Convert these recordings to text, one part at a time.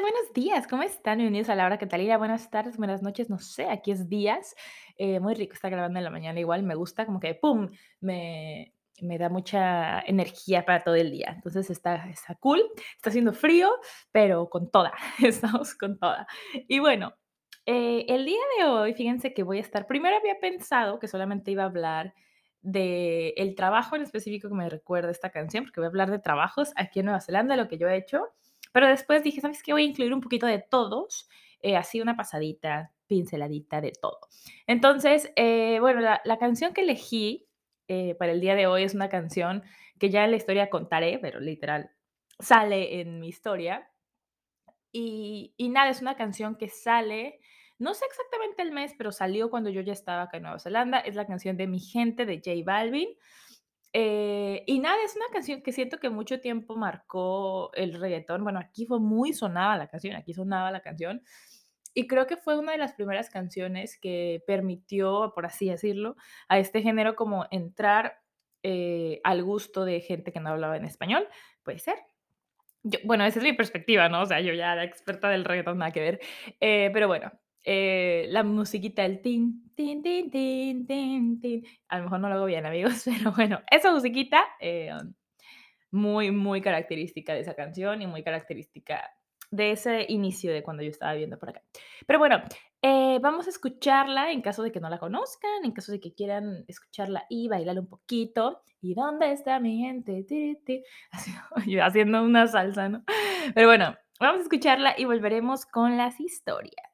Buenos días, ¿cómo están? Bienvenidos a la hora Catalina. Buenas tardes, buenas noches, no sé, aquí es días. Eh, muy rico estar grabando en la mañana, igual me gusta, como que ¡pum! Me, me da mucha energía para todo el día. Entonces está, está cool, está haciendo frío, pero con toda, estamos con toda. Y bueno, eh, el día de hoy, fíjense que voy a estar, primero había pensado que solamente iba a hablar de el trabajo en específico que me recuerda esta canción, porque voy a hablar de trabajos aquí en Nueva Zelanda, lo que yo he hecho, pero después dije, ¿sabes qué? Voy a incluir un poquito de todos, eh, así una pasadita, pinceladita de todo. Entonces, eh, bueno, la, canción que elegí eh, para el día de hoy es una canción que ya en la historia contaré, pero literal sale en mi historia. Y, y nada, es una canción que sale, no sé exactamente el mes, pero salió cuando yo ya estaba acá en Nueva Zelanda. Es la canción de Mi Gente de J Balvin. Eh, y nada, es una canción que siento que mucho tiempo marcó el reggaetón. Bueno, aquí fue muy sonada la canción, aquí sonaba la canción. Y creo que fue una de las primeras canciones que permitió, por así decirlo, a este género como entrar eh, al gusto de gente que no hablaba en español. Puede ser. Yo, bueno, esa es mi perspectiva, ¿no? O sea, yo ya la experta del reggaetón, nada que ver. Eh, pero bueno, eh, la musiquita, el tin, tin, tin, tin, tin, tin. A lo mejor no lo hago bien, amigos, pero bueno, esa musiquita, eh, muy, muy característica de esa canción y muy característica de ese inicio de cuando yo estaba viendo por acá. Pero bueno, eh, vamos a escucharla en caso de que no la conozcan, en caso de que quieran escucharla y bailar un poquito. ¿Y dónde está mi gente? Yo haciendo una salsa, ¿no? Pero bueno, vamos a escucharla y volveremos con las historias.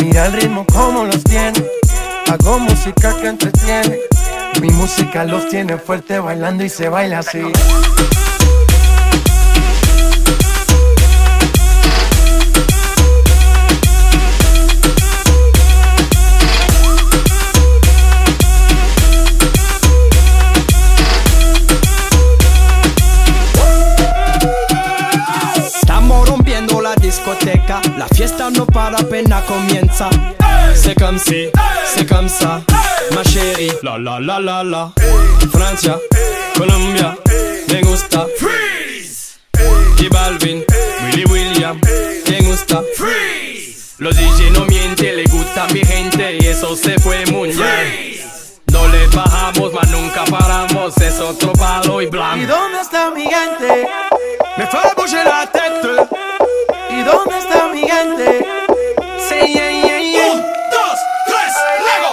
Mira el ritmo como los tiene. Hago música que entretiene. Mi música los tiene fuerte bailando y se baila así. La fiesta no para apenas comienza. C'est comme si, c'est comme ça, ma chérie. La la la la la. Francia, Colombia, me gusta. Freeze. J Balvin, Willy William, me gusta. Freeze. Los DJ no mienten, le gusta mi gente y eso se fue muy bien. No le bajamos, mas nunca paramos, es otro palo y ¿Y blanco. dónde está mi gente? Me bouger la tête. Un, dos, tres, Lego.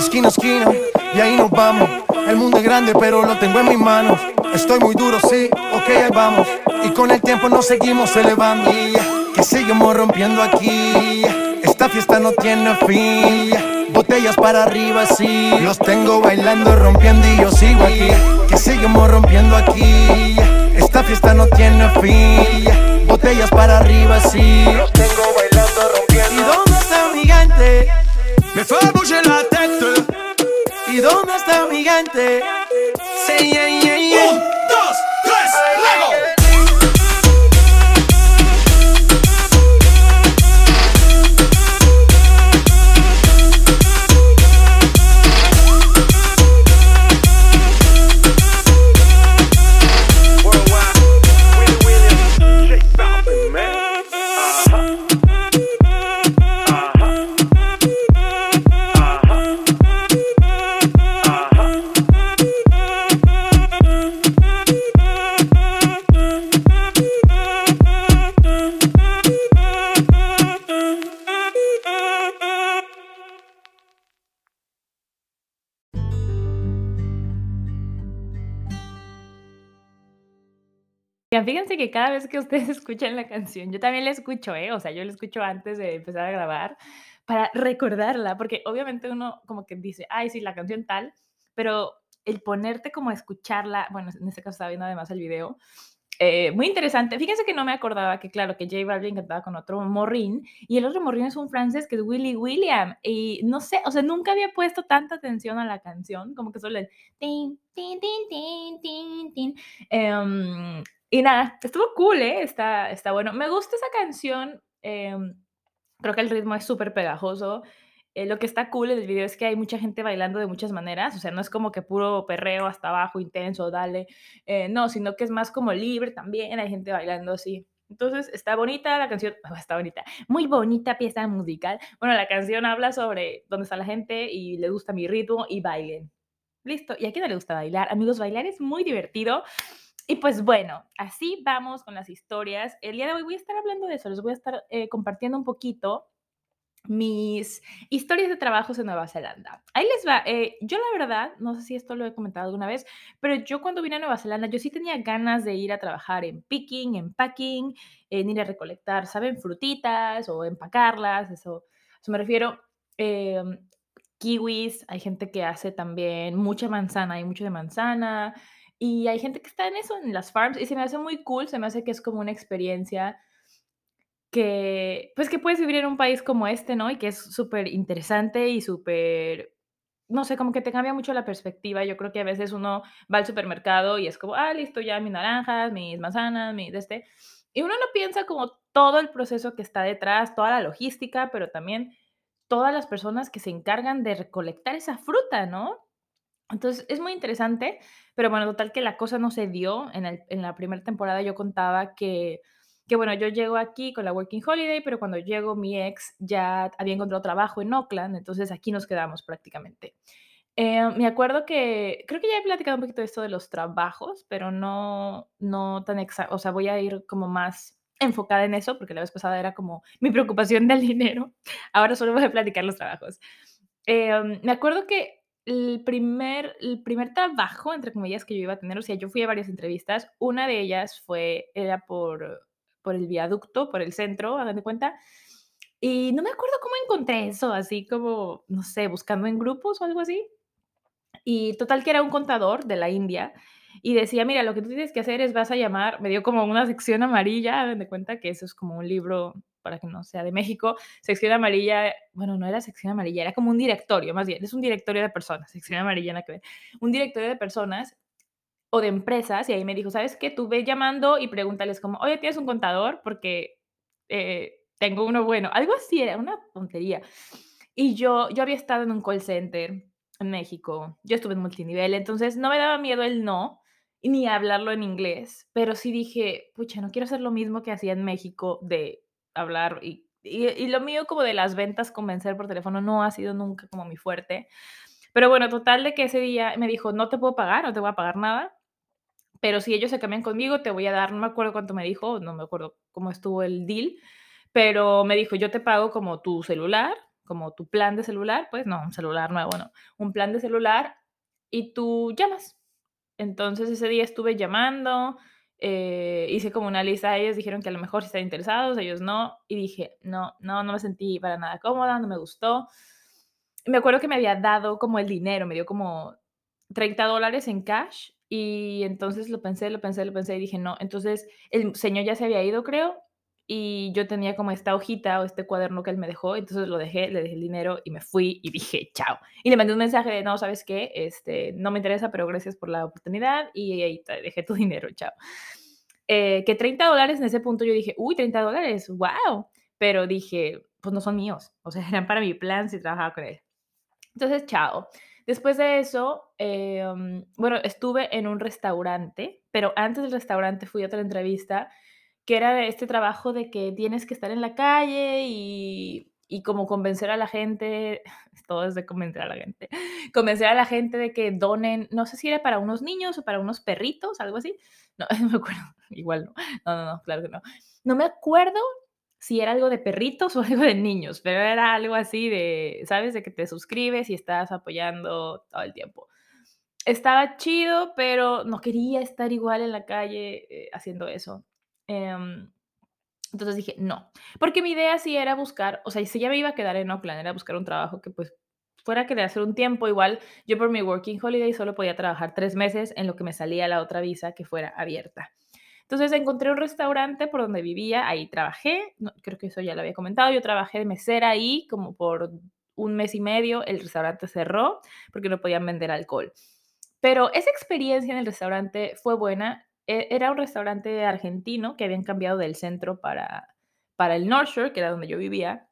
Esquina esquina, y ahí nos vamos. El mundo es grande, pero lo tengo en mis manos. Estoy muy duro, sí, ok, ahí vamos. Con el tiempo nos seguimos elevando. Que seguimos rompiendo aquí. Esta fiesta no tiene fin. Botellas para arriba, sí. Los tengo bailando, rompiendo y yo sigo aquí. Que seguimos rompiendo aquí. Esta fiesta no tiene fin. Botellas para arriba, sí. Los tengo bailando, rompiendo. ¿Y dónde está mi gente? Me fait bouger la tête. ¿Y dónde está mi? Say yeah, yeah, Fíjense que cada vez que ustedes escuchan la canción, yo también la escucho, ¿eh? O sea, yo la escucho antes de empezar a grabar para recordarla, porque obviamente uno como que dice, ay, sí, la canción tal, pero el ponerte como a escucharla, bueno, en este caso estaba viendo además el video, eh, muy interesante. Fíjense que no me acordaba que, claro, que J Balvin cantaba con otro morrín y el otro morrín es un francés que es Willy William. Y no sé, o sea, nunca había puesto tanta atención a la canción, como que solo el tin, tin, tin, tin, tin, tin. Em, y nada, estuvo cool, ¿eh? Está, está bueno. Me gusta esa canción. Em, creo que el ritmo es súper pegajoso. Eh, lo que está cool en el video es que hay mucha gente bailando de muchas maneras, o sea, no es como que puro perreo hasta abajo, intenso, dale, eh, no, sino que es más como libre también, hay gente bailando así. Entonces, está bonita la canción, está bonita, muy bonita pieza musical. Bueno, la canción habla sobre dónde está la gente y le gusta mi ritmo y bailen. Listo, ¿y a quién no le gusta bailar? Amigos, bailar es muy divertido. Y pues bueno, así vamos con las historias. El día de hoy voy a estar hablando de eso, les voy a estar eh, compartiendo un poquito mis historias de trabajos en Nueva Zelanda. Ahí les va. Eh, yo la verdad, no sé si esto lo he comentado alguna vez, pero yo cuando vine a Nueva Zelanda, yo sí tenía ganas de ir a trabajar en picking, en packing, en ir a recolectar, ¿saben? Frutitas o empacarlas, eso, eso me refiero. Em, kiwis, hay gente que hace también mucha manzana, hay mucho de manzana, y hay gente que está en eso, en las farms, y se me hace muy cool, se me hace que es como una experiencia que, pues, que puedes vivir en un país como este, ¿no? Y que es súper interesante y súper, no sé, como que te cambia mucho la perspectiva. Yo creo que a veces uno va al supermercado y es como, ah, listo, ya mis naranjas, mis manzanas, mi de este. Y uno no piensa como todo el proceso que está detrás, toda la logística, pero también todas las personas que se encargan de recolectar esa fruta, ¿no? Entonces, es muy interesante, pero bueno, total que la cosa no se dio. En, el, en la primera temporada yo contaba que que bueno, yo llego aquí con la Working Holiday, pero cuando llego mi ex ya había encontrado trabajo en Oakland, entonces aquí nos quedamos prácticamente. Eh, me acuerdo que, creo que ya he platicado un poquito de esto de los trabajos, pero no, no tan exacto, o sea, voy a ir como más enfocada en eso, porque la vez pasada era como mi preocupación del dinero, ahora solo voy a platicar los trabajos. Eh, me acuerdo que el primer, el primer trabajo, entre comillas, que yo iba a tener, o sea, yo fui a varias entrevistas, una de ellas fue, era por por el viaducto, por el centro, hagan de cuenta. Y no me acuerdo cómo encontré eso, así como, no sé, buscando en grupos o algo así. Y total que era un contador de la India y decía, mira, lo que tú tienes que hacer es vas a llamar, me dio como una sección amarilla, hagan de cuenta que eso es como un libro, para que no sea de México, sección amarilla, bueno, no era sección amarilla, era como un directorio, más bien, es un directorio de personas, sección amarilla, nada que ver, un directorio de personas o de empresas, y ahí me dijo, ¿sabes qué? Tú ve llamando y pregúntales como, oye, ¿tienes un contador? Porque eh, tengo uno bueno. Algo así, era una tontería. Y yo, yo había estado en un call center en México, yo estuve en multinivel, entonces no me daba miedo el no, ni hablarlo en inglés, pero sí dije, pucha, no quiero hacer lo mismo que hacía en México de hablar y, y, lo mío como de las ventas, convencer por teléfono, no ha sido nunca como mi fuerte. Pero bueno, total de que ese día me dijo, no te puedo pagar, no te voy a pagar nada, pero si ellos se cambian conmigo, te voy a dar, no me acuerdo cuánto me dijo, no me acuerdo cómo estuvo el deal, pero me dijo, yo te pago como tu celular, como tu plan de celular, pues no, un celular nuevo, no, un plan de celular y tú llamas. Entonces ese día estuve llamando, eh, hice como una lista, ellos dijeron que a lo mejor si están interesados, ellos no, y dije, no, no, no me sentí para nada cómoda, no me gustó. Me acuerdo que me había dado como el dinero, me dio como 30 dólares en cash y entonces lo pensé, lo pensé, lo pensé y dije, no, entonces el señor ya se había ido, creo, y yo tenía como esta hojita o este cuaderno que él me dejó, entonces lo dejé, le dejé el dinero y me fui y dije, chao. Y le mandé un mensaje de, no, ¿sabes qué? Este, no me interesa, pero gracias por la oportunidad y ahí te dejé tu dinero, chao. Eh, que 30 dólares en ese punto yo dije, uy, 30 dólares, wow. Pero dije, pues no son míos, o sea, eran para mi plan si trabajaba con él. Entonces, chao. Después de eso, em, bueno, estuve en un restaurante, pero antes del restaurante fui a otra entrevista que era este trabajo de que tienes que estar en la calle y, y como convencer a la gente, todo es de convencer a la gente, convencer a la gente de que donen, no sé si era para unos niños o para unos perritos, algo así. No, no me acuerdo, igual no, no, no, no, claro que no. No me acuerdo si era algo de perritos o algo de niños, pero era algo así de, ¿sabes? De que te suscribes y estás apoyando todo el tiempo. estaba chido, pero no quería estar igual en la calle eh, haciendo eso. Em, entonces dije, no, porque mi idea sí era buscar, o sea, si ya me iba a quedar en Oakland, era buscar un trabajo que pues fuera a querer hacer un tiempo, igual yo por mi working holiday solo podía trabajar tres meses en lo que me salía la otra visa que fuera abierta. Entonces encontré un restaurante por donde vivía, ahí trabajé, creo que eso ya lo había comentado, yo trabajé de mesera ahí como por un mes y medio, el restaurante cerró porque no podían vender alcohol. Pero esa experiencia en el restaurante fue buena. E, era un restaurante argentino que habían cambiado del centro para, para el North Shore, que era donde yo vivía.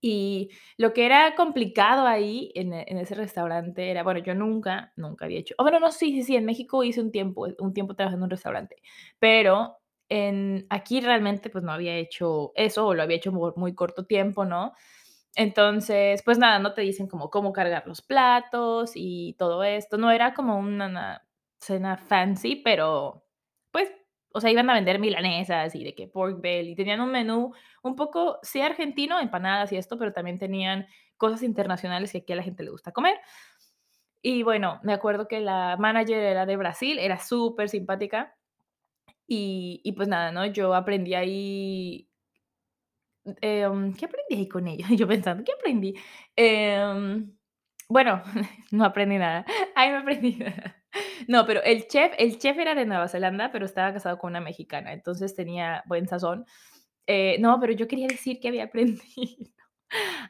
Y lo que era complicado ahí en, en, ese restaurante era, bueno, yo nunca, nunca había hecho, oh, bueno, no, sí, sí, sí, en México hice un tiempo, un tiempo trabajando en un restaurante, pero en, aquí realmente pues no había hecho eso o lo había hecho por muy corto tiempo, ¿no? Entonces, pues nada, no te dicen como cómo cargar los platos y todo esto. No era como una cena fancy, pero pues, o sea, iban a vender milanesas y de que pork belly. Tenían un menú un poco, sí, argentino, empanadas y esto, pero también tenían cosas internacionales que aquí a la gente le gusta comer. Y bueno, me acuerdo que la manager era de Brasil, era súper simpática. Y, y pues nada, ¿no? Yo aprendí ahí Em, ¿qué aprendí ahí con ellos? Yo pensando, ¿qué aprendí? Em, bueno, no aprendí nada. Ay, no aprendí nada. No, pero el chef, el chef era de Nueva Zelanda, pero estaba casado con una mexicana, entonces tenía buen sazón. Eh, no, pero yo quería decir que había aprendido.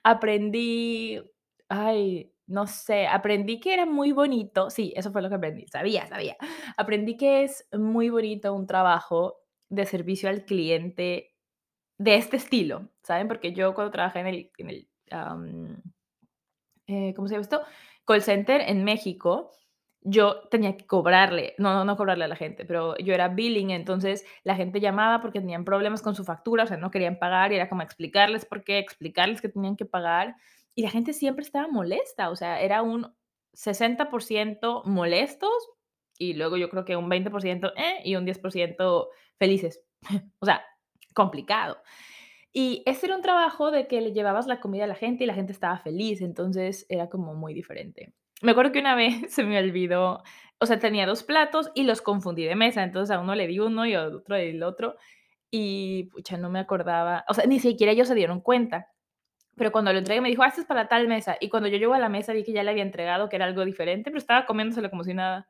Aprendí, ay, no sé, aprendí que era muy bonito. Sí, eso fue lo que aprendí. Sabía, sabía. Aprendí que es muy bonito un trabajo de servicio al cliente de este estilo, ¿saben? Porque yo cuando trabajé en el, en el eh, ¿cómo se llama esto? Call center en México, yo tenía que cobrarle, no, no cobrarle a la gente, pero yo era billing, entonces la gente llamaba porque tenían problemas con su factura, o sea, no querían pagar y era como explicarles por qué, explicarles que tenían que pagar y la gente siempre estaba molesta, o sea, era un 60% molestos y luego yo creo que un 20% eh, y un 10% felices. o sea, complicado. Y ese era un trabajo de que le llevabas la comida a la gente y la gente estaba feliz, entonces era como muy diferente. Me acuerdo que una vez se me olvidó, o sea, tenía dos platos y los confundí de mesa, entonces a uno le di uno y a otro le di el otro y pucha, no me acordaba, o sea, ni siquiera ellos se dieron cuenta. Pero cuando lo entregué me dijo, ah, este es para tal mesa. Y cuando yo llego a la mesa vi que ya le había entregado, que era algo diferente, pero estaba comiéndoselo como si nada.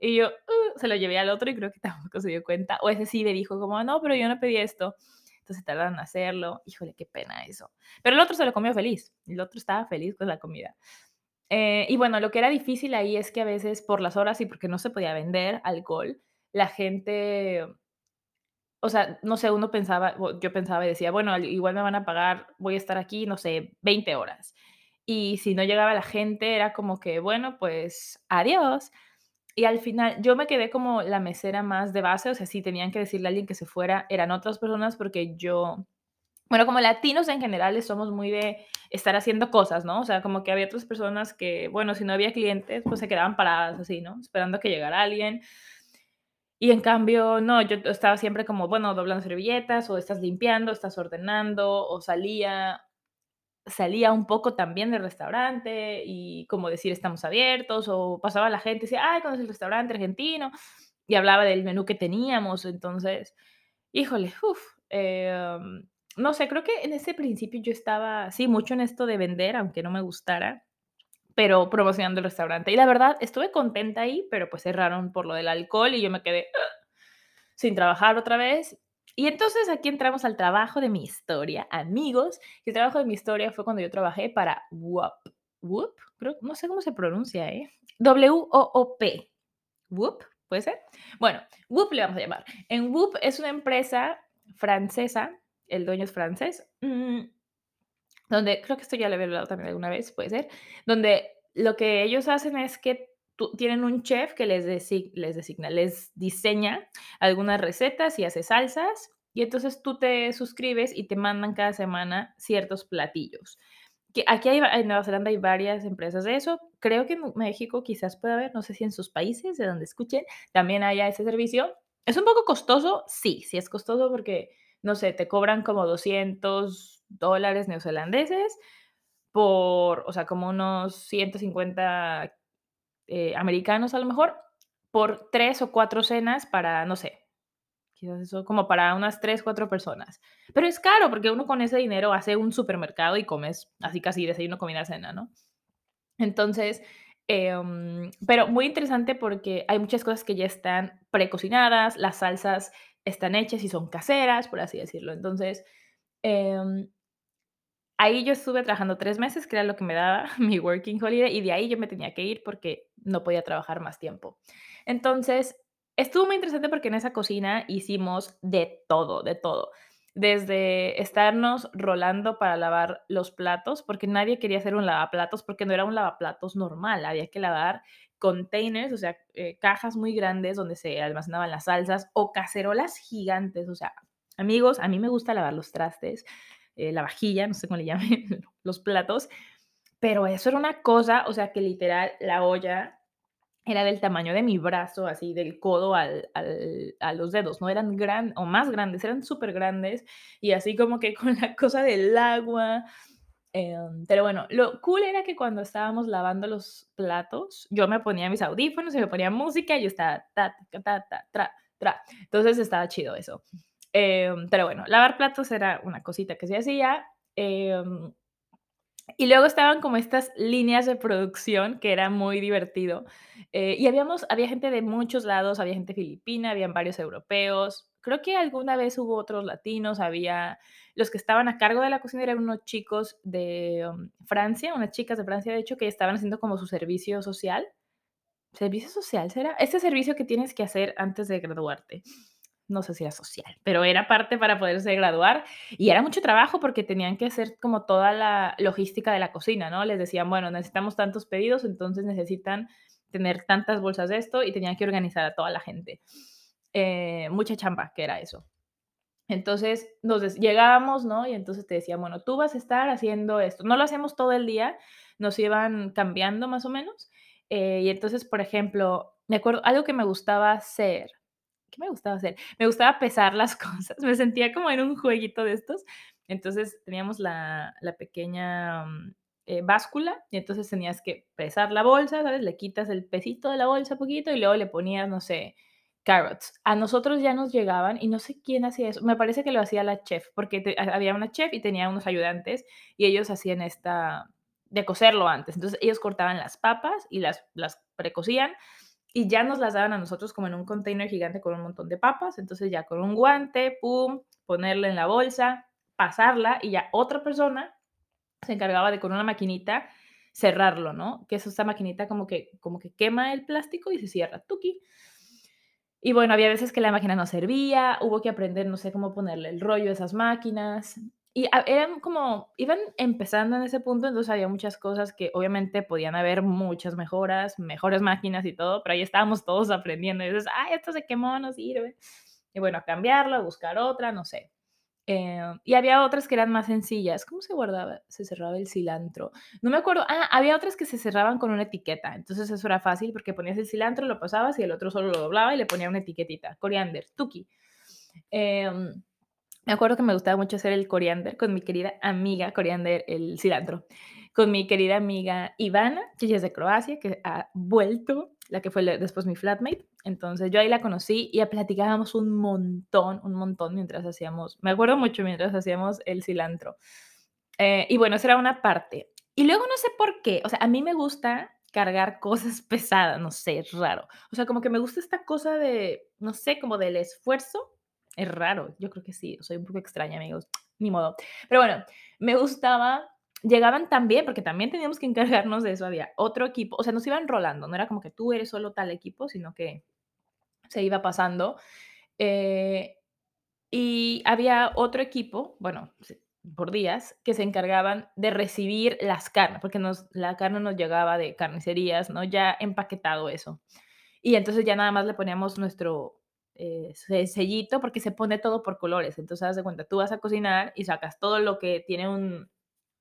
Y yo uh", se lo llevé al otro y creo que tampoco se dio cuenta. O ese sí me dijo como, no, pero yo no pedí esto. Entonces tardaron en hacerlo. Híjole, qué pena eso. Pero el otro se lo comió feliz. El otro estaba feliz con la comida. Eh, y bueno, lo que era difícil ahí es que a veces por las horas y porque no se podía vender alcohol, la gente, o sea, no sé, uno pensaba, yo pensaba y decía, bueno, igual me van a pagar, voy a estar aquí, no sé, 20 horas. Y si no llegaba la gente, era como que, bueno, pues adiós. Y al final yo me quedé como la mesera más de base, o sea, si tenían que decirle a alguien que se fuera, eran otras personas porque yo, bueno, como latinos en general somos muy de estar haciendo cosas, ¿no? O sea, como que había otras personas que, bueno, si no había clientes, pues se quedaban paradas así, ¿no? Esperando que llegara alguien. Y en cambio, no, yo estaba siempre como, bueno, doblando servilletas, o estás limpiando, estás ordenando, o salía, salía un poco también del restaurante y como decir estamos abiertos o pasaba la gente y decía, ay, ¿conoces el restaurante argentino? Y hablaba del menú que teníamos, entonces, híjole, uff, em, no sé, creo que en ese principio yo estaba, sí, mucho en esto de vender, aunque no me gustara, pero promocionando el restaurante. Y la verdad, estuve contenta ahí, pero pues cerraron por lo del alcohol y yo me quedé sin trabajar otra vez y entonces aquí entramos al trabajo de mi historia, amigos. El trabajo de mi historia fue cuando yo trabajé para WOP. WOP, no sé cómo se pronuncia, ¿eh? W-O-O-P. WOP, ¿puede ser? Bueno, WOP le vamos a llamar. En WOP es una empresa francesa, el dueño es francés, mm, donde, creo que esto ya lo había hablado también alguna vez, puede ser, donde lo que ellos hacen es que tienen un chef que les, les designa, les diseña algunas recetas y hace salsas. Y entonces tú te suscribes y te mandan cada semana ciertos platillos. Que aquí hay, en Nueva Zelanda hay varias empresas de eso. Creo que en México quizás pueda haber, no sé si en sus países, de donde escuchen, también haya ese servicio. ¿Es un poco costoso? Sí, sí es costoso porque, no sé, te cobran como 200 dólares neozelandeses por, o sea, como unos 150 eh, americanos a lo mejor, por tres o cuatro cenas para, no sé, quizás eso como para unas tres, cuatro personas. Pero es caro porque uno con ese dinero hace un supermercado y comes así casi desayuno, comida, cena, ¿no? Entonces, em, pero muy interesante porque hay muchas cosas que ya están precocinadas, las salsas están hechas y son caseras, por así decirlo. Entonces, em, ahí yo estuve trabajando tres meses, que era lo que me daba mi working holiday, y de ahí yo me tenía que ir porque no podía trabajar más tiempo. Entonces, estuvo muy interesante porque en esa cocina hicimos de todo, de todo. Desde estarnos rolando para lavar los platos, porque nadie quería hacer un lavaplatos, porque no era un lavaplatos normal, había que lavar containers, o sea, eh, cajas muy grandes donde se almacenaban las salsas o cacerolas gigantes, o sea, amigos, a mí me gusta lavar los trastes, eh, la vajilla, no sé cómo le llamen, los platos, pero eso era una cosa, o sea, que literal la olla era del tamaño de mi brazo, así del codo al, al, a los dedos, no eran grandes o más grandes, eran súper grandes y así como que con la cosa del agua. Em, pero bueno, lo cool era que cuando estábamos lavando los platos, yo me ponía mis audífonos y me ponía música y yo estaba ta, ta, ta, ta, tra, tra. Entonces estaba chido eso. Em, pero bueno, lavar platos era una cosita que se hacía. Eh, y luego estaban como estas líneas de producción que era muy divertido. Eh, y habíamos, había gente de muchos lados, había gente filipina, habían varios europeos. Creo que alguna vez hubo otros latinos, había los que estaban a cargo de la cocina eran unos chicos de um, Francia, unas chicas de Francia, de hecho, que estaban haciendo como su servicio social. ¿Servicio social será? Este servicio que tienes que hacer antes de graduarte no sé si era social, pero era parte para poderse graduar y era mucho trabajo porque tenían que hacer como toda la logística de la cocina, ¿no? Les decían, bueno, necesitamos tantos pedidos, entonces necesitan tener tantas bolsas de esto y tenían que organizar a toda la gente. Eh, mucha chamba que era eso. Entonces nos llegábamos, ¿no? Y entonces te decían, bueno, tú vas a estar haciendo esto. No lo hacemos todo el día, nos iban cambiando más o menos. Eh, y entonces, por ejemplo, me acuerdo, algo que me gustaba hacer ¿qué me gustaba hacer? Me gustaba pesar las cosas, me sentía como en un jueguito de estos. Entonces teníamos la, la pequeña mm, eh, báscula y entonces tenías que pesar la bolsa, ¿sabes? Le quitas el pesito de la bolsa poquito y luego le ponías, no sé, carrots. A nosotros ya nos llegaban y no sé quién hacía eso. Me parece que lo hacía la chef, porque había una chef y tenía unos ayudantes y ellos hacían esta de cocerlo antes. Entonces ellos cortaban las papas y las, las precocían y ya nos las daban a nosotros como en un container gigante con un montón de papas, entonces ya con un guante, pum, ponerla en la bolsa, pasarla y ya otra persona se encargaba de con una maquinita cerrarlo, ¿no? Que es esta maquinita como que, como que quema el plástico y se cierra, tuki. Y bueno, había veces que la máquina no servía, hubo que aprender, no sé cómo ponerle el rollo a esas máquinas. Y eran como, iban empezando en ese punto, entonces había muchas cosas que obviamente podían haber muchas mejoras, mejores máquinas y todo, pero ahí estábamos todos aprendiendo. Y dices, ay, esto se quemó, no sirve. Y bueno, cambiarlo, buscar otra, no sé. Eh, y había otras que eran más sencillas. ¿Cómo se guardaba? Se cerraba el cilantro. No me acuerdo. Ah, había otras que se cerraban con una etiqueta. Entonces eso era fácil porque ponías el cilantro, lo pasabas y el otro solo lo doblaba y le ponía una etiquetita. Coriander, tuki. Eh, me acuerdo que me gustaba mucho hacer el coriander con mi querida amiga, coriander, el cilantro, con mi querida amiga Ivana, que es de Croacia, que ha vuelto, la que fue después mi flatmate. Entonces yo ahí la conocí y platicábamos un montón, un montón mientras hacíamos, me acuerdo mucho mientras hacíamos el cilantro. Eh, y bueno, esa era una parte. Y luego no sé por qué, o sea, a mí me gusta cargar cosas pesadas, no sé, es raro. O sea, como que me gusta esta cosa de, no sé, como del esfuerzo es raro, yo creo que sí, soy un poco extraña, amigos, ni modo. Pero bueno, me gustaba, llegaban también, porque también teníamos que encargarnos de eso, había otro equipo, o sea, nos iban rolando, no era como que tú eres solo tal equipo, sino que se iba pasando. Eh, y había otro equipo, bueno, por días, que se encargaban de recibir las carnes, porque nos, la carne nos llegaba de carnicerías, ¿no? Ya empaquetado eso. Y entonces ya nada más le poníamos nuestro, eh, sellito porque se pone todo por colores. Entonces, haz de cuenta, tú vas a cocinar y sacas todo lo que tiene un,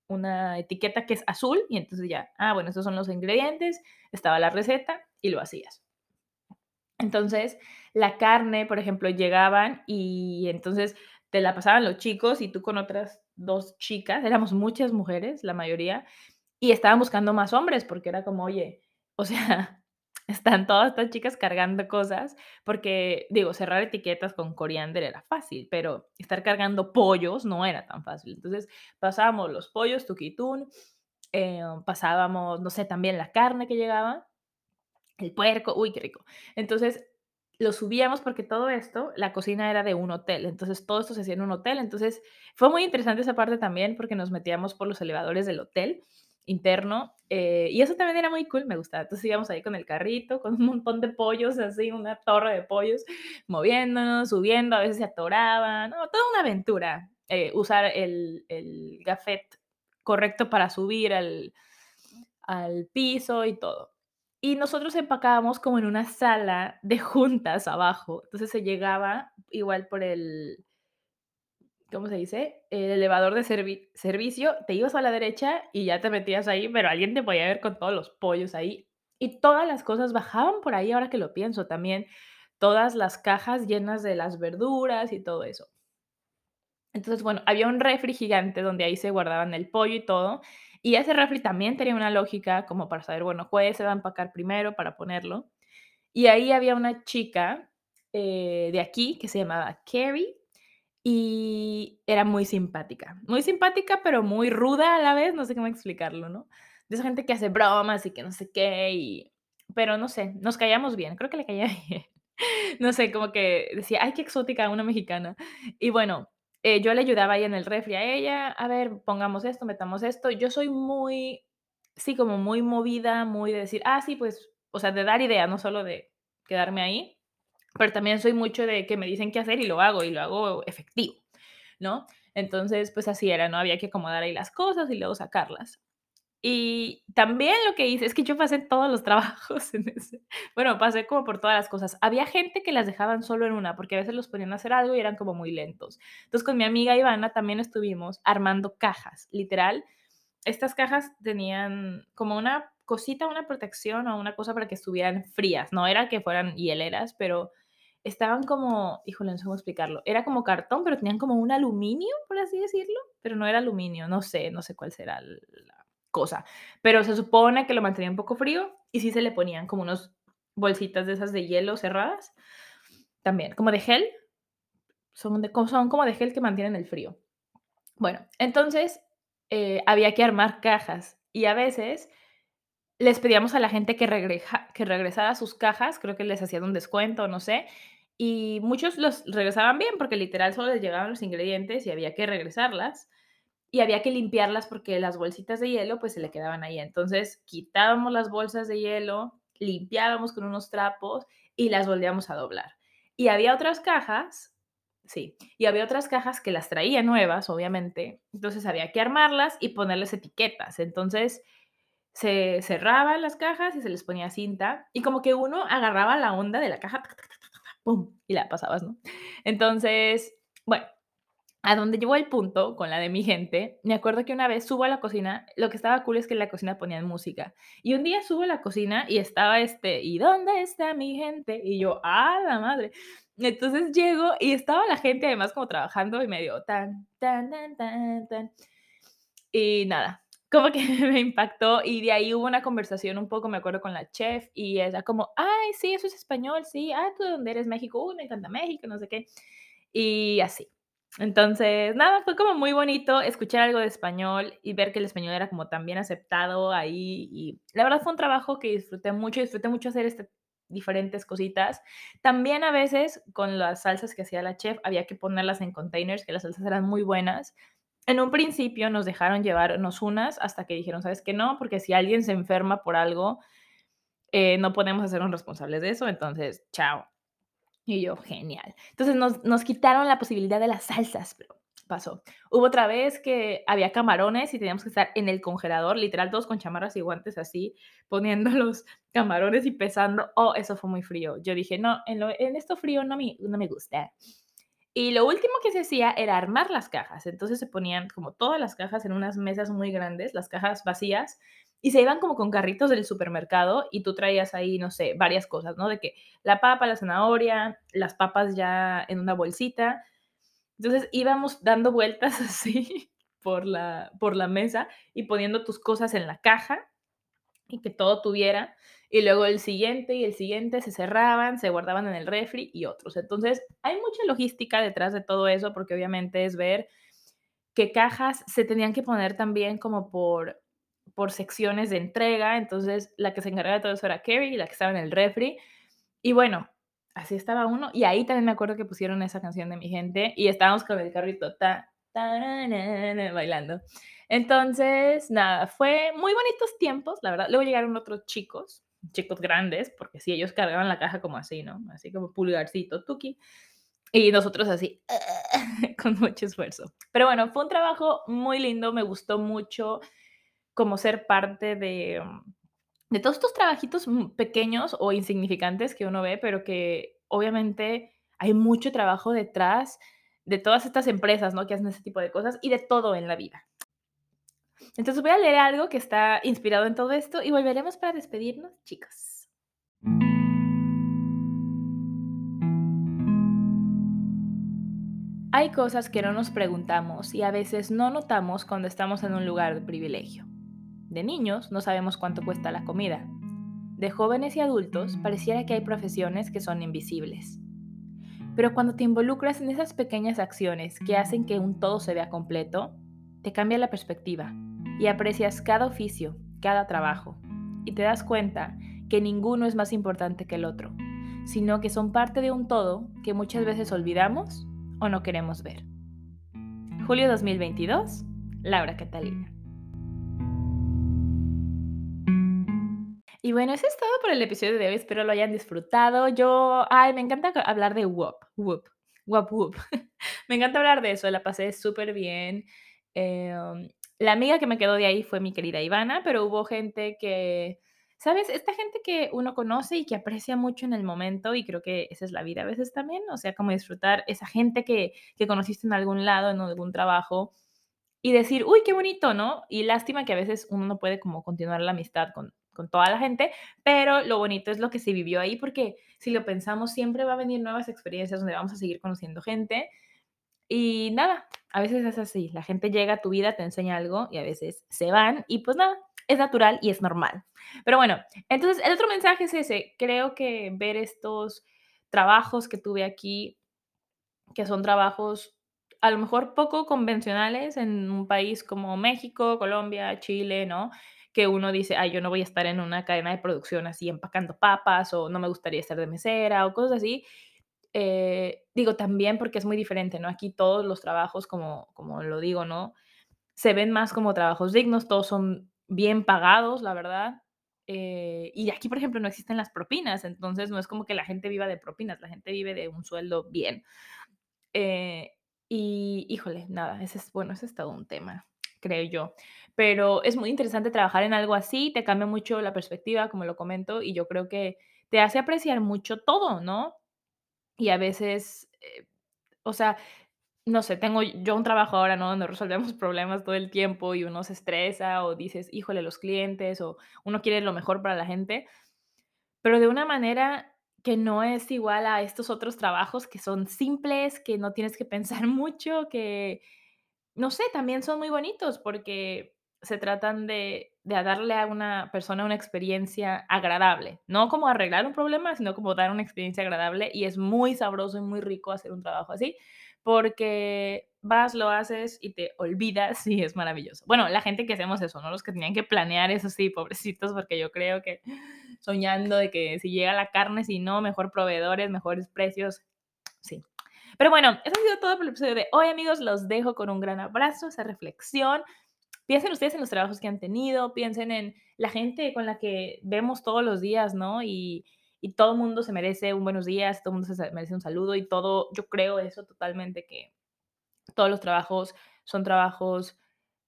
una etiqueta que es azul y entonces ya, ah, bueno, estos son los ingredientes, estaba la receta y lo hacías. Entonces, la carne, por ejemplo, llegaban y entonces te la pasaban los chicos y tú con otras dos chicas, éramos muchas mujeres, la mayoría, y estaban buscando más hombres porque era como, oye, o sea, están todas estas chicas cargando cosas, porque digo, cerrar etiquetas con coriander era fácil, pero estar cargando pollos no era tan fácil. Entonces pasábamos los pollos, tuquitún, eh, pasábamos, no sé, también la carne que llegaba, el puerco, uy, qué rico. Entonces lo subíamos porque todo esto, la cocina era de un hotel, entonces todo esto se hacía en un hotel, entonces fue muy interesante esa parte también porque nos metíamos por los elevadores del hotel interno eh, y eso también era muy cool, me gustaba. Entonces íbamos ahí con el carrito, con un montón de pollos, así, una torre de pollos, moviéndonos, subiendo, a veces se atoraban, toda una aventura. Eh, usar el, el gafet correcto para subir al, al piso y todo. Y nosotros empacábamos como en una sala de juntas abajo. Entonces se llegaba igual por el, ¿cómo se dice? El elevador de servicio, te ibas a la derecha y ya te metías ahí, pero alguien te podía ver con todos los pollos ahí. Y todas las cosas bajaban por ahí, ahora que lo pienso también. Todas las cajas llenas de las verduras y todo eso. Entonces, bueno, había un refri gigante donde ahí se guardaban el pollo y todo. Y ese refri también tenía una lógica como para saber, bueno, cuál se va a empacar primero para ponerlo. Y ahí había una chica eh, de aquí que se llamaba Carrie y era muy simpática. Muy simpática, pero muy ruda a la vez, no sé cómo explicarlo, ¿no? De esa gente que hace bromas y que no sé qué, y... pero no sé, nos callamos bien, creo que le caía bien. No sé, como que decía, ay, qué exótica una mexicana. Y bueno, eh, yo le ayudaba ahí en el refri a ella, a ver, pongamos esto, metamos esto. Yo soy muy, sí, como muy movida, muy de decir, ah, sí, pues, o sea, de dar idea, no solo de quedarme ahí, pero también soy mucho de que me dicen qué hacer y lo hago y lo hago efectivo, ¿no? Entonces, pues así era, ¿no? Había que acomodar ahí las cosas y luego sacarlas. Y también lo que hice es que yo pasé todos los trabajos en ese. Bueno, pasé como por todas las cosas. Había gente que las dejaban solo en una, porque a veces los ponían a hacer algo y eran como muy lentos. Entonces, con mi amiga Ivana también estuvimos armando cajas, literal. Estas cajas tenían como una cosita, una protección o una cosa para que estuvieran frías. No era que fueran hieleras, pero estaban como, híjole, no sé cómo explicarlo. Era como cartón, pero tenían como un aluminio, por así decirlo. Pero no era aluminio, no sé, no sé cuál será la cosa. Pero se supone que lo mantenía un poco frío y sí se le ponían como unos bolsitas de esas de hielo cerradas. También, como de gel. Son, como de gel que mantienen el frío. Bueno, entonces eh, había que armar cajas y a veces les pedíamos a la gente que, que regresara sus cajas, creo que les hacían un descuento, no sé, y muchos los regresaban bien porque literal solo les llegaban los ingredientes y había que regresarlas y había que limpiarlas porque las bolsitas de hielo pues se le quedaban ahí. Entonces quitábamos las bolsas de hielo, limpiábamos con unos trapos y las volvíamos a doblar. Y había otras cajas, sí, y había otras cajas que las traía nuevas, obviamente. Entonces había que armarlas y ponerles etiquetas. Entonces se cerraban las cajas y se les ponía cinta y como que uno agarraba la onda de la caja, y la pasabas, ¿no? Entonces, bueno, a donde llegó el punto con la de mi gente, me acuerdo que una vez subo a la cocina, lo que estaba cool es que en la cocina ponían música. Y un día subo a la cocina y estaba este, ¿y dónde está mi gente? Y yo, ¡ah, la madre! Entonces llego y estaba la gente además como trabajando y medio tan, tan, tan, tan, tan. Y nada, como que me impactó y de ahí hubo una conversación un poco, me acuerdo, con la chef y ella como, ay, sí, eso es español, sí, ah, ¿tú de dónde eres? México, uy, me encanta México, no sé qué. Y así. Entonces, nada, fue como muy bonito escuchar algo de español y ver que el español era como tan bien aceptado ahí. Y la verdad fue un trabajo que disfruté mucho, disfruté mucho hacer este, diferentes cositas. También a veces con las salsas que hacía la chef había que ponerlas en containers, que las salsas eran muy buenas. En un principio nos dejaron llevarnos unas hasta que dijeron, ¿sabes qué? No, porque si alguien se enferma por algo, eh, no podemos hacernos responsables de eso, entonces, chao. Y yo, genial. Entonces nos, nos quitaron la posibilidad de las salsas, pero pasó. Hubo otra vez que había camarones y teníamos que estar en el congelador, literal, todos con chamarras y guantes así, poniendo los camarones y pesando. Oh, eso fue muy frío. Yo dije, no, en, lo, en esto frío no me, no me gusta. Y lo último que se hacía era armar las cajas. Entonces se ponían como todas las cajas en unas mesas muy grandes, las cajas vacías, y se iban como con carritos del supermercado y tú traías ahí, no sé, varias cosas, ¿no? De que la papa, la zanahoria, las papas ya en una bolsita. Entonces íbamos dando vueltas así por la, por la mesa y poniendo tus cosas en la caja y que todo tuviera. Y luego el siguiente y el siguiente se cerraban, se guardaban en el refri y otros. Entonces, hay mucha logística detrás de todo eso porque obviamente es ver qué cajas se tenían que poner también como por, por secciones de entrega. Entonces, la que se encargaba de todo eso era Carrie la que estaba en el refri. Y bueno, así estaba uno. Y ahí también me acuerdo que pusieron esa canción de mi gente y estábamos con el carrito ta, bailando. Entonces, nada, fue muy bonitos tiempos, la verdad. Luego llegaron otros chicos, chicos grandes, porque sí, ellos cargaban la caja como así, ¿no? Así como pulgarcito, tuki. Y nosotros así, con mucho esfuerzo. Pero bueno, fue un trabajo muy lindo, me gustó mucho como ser parte de, de todos estos trabajitos pequeños o insignificantes que uno ve, pero que obviamente hay mucho trabajo detrás de todas estas empresas, ¿no? Que hacen ese tipo de cosas y de todo en la vida. Entonces voy a leer algo que está inspirado en todo esto y volveremos para despedirnos, chicos. Hay cosas que no nos preguntamos y a veces no notamos cuando estamos en un lugar de privilegio. De niños no sabemos cuánto cuesta la comida. De jóvenes y adultos pareciera que hay profesiones que son invisibles. Pero cuando te involucras en esas pequeñas acciones que hacen que un todo se vea completo, te cambia la perspectiva y aprecias cada oficio, cada trabajo, y te das cuenta que ninguno es más importante que el otro, sino que son parte de un todo que muchas veces olvidamos o no queremos ver. Julio 2022, Laura Catalina. Y bueno, eso es todo por el episodio de hoy. Espero lo hayan disfrutado. Yo, ay, me encanta hablar de WOP, WOP, WOP, WOP. me encanta hablar de eso, la pasé súper bien. Em, la amiga que me quedó de ahí fue mi querida Ivana, pero hubo gente que, ¿sabes? Esta gente que uno conoce y que aprecia mucho en el momento y creo que esa es la vida a veces también, o sea, como disfrutar esa gente que, que conociste en algún lado, en algún trabajo y decir, uy, qué bonito, ¿no? Y lástima que a veces uno no puede como continuar la amistad con, con toda la gente, pero lo bonito es lo que se vivió ahí, porque si lo pensamos, siempre va a venir nuevas experiencias donde vamos a seguir conociendo gente. Y nada, a veces es así, la gente llega a tu vida, te enseña algo y a veces se van y pues nada, es natural y es normal. Pero bueno, entonces el otro mensaje es ese, creo que ver estos trabajos que tuve aquí, que son trabajos a lo mejor poco convencionales en un país como México, Colombia, Chile, ¿no? Que uno dice, ay, yo no voy a estar en una cadena de producción así empacando papas o no me gustaría estar de mesera o cosas así. Eh, digo también porque es muy diferente, ¿no? Aquí todos los trabajos, como, como lo digo, ¿no? Se ven más como trabajos dignos, todos son bien pagados, la verdad. Eh, y aquí, por ejemplo, no existen las propinas, entonces no es como que la gente viva de propinas, la gente vive de un sueldo bien. Eh, y híjole, nada, ese es, bueno, ese es todo un tema creo yo. Pero es muy interesante trabajar en algo así, te cambia mucho la perspectiva, como lo comento, y yo creo que te hace apreciar mucho todo, ¿no? Y a veces, eh, o sea, no sé, tengo yo un trabajo ahora, ¿no? Donde resolvemos problemas todo el tiempo y uno se estresa o dices, híjole, los clientes o uno quiere lo mejor para la gente, pero de una manera que no es igual a estos otros trabajos que son simples, que no tienes que pensar mucho, que no sé, también son muy bonitos porque se tratan de, darle a una persona una experiencia agradable, no como arreglar un problema, sino como dar una experiencia agradable y es muy sabroso y muy rico hacer un trabajo así porque vas, lo haces y te olvidas y es maravilloso. Bueno, la gente que hacemos eso, ¿no? Los que tenían que planear eso, sí, pobrecitos, porque yo creo que soñando de que si llega la carne, si no, mejor proveedores, mejores precios, sí, pero bueno, eso ha sido todo por el episodio de hoy, amigos. Los dejo con un gran abrazo, esa reflexión. Piensen ustedes en los trabajos que han tenido, piensen en la gente con la que vemos todos los días, ¿no? Y, y todo el mundo se merece un buenos días, todo el mundo se merece un saludo y todo, yo creo eso totalmente que todos los trabajos son trabajos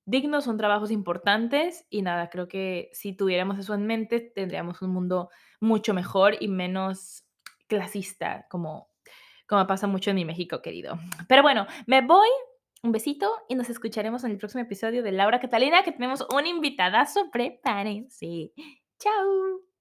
dignos, son trabajos importantes y nada, creo que si tuviéramos eso en mente tendríamos un mundo mucho mejor y menos clasista como como pasa mucho en mi México querido. Pero bueno, me voy. Un besito y nos escucharemos en el próximo episodio de Laura Catalina, que tenemos un invitadazo. Prepárense. Chao.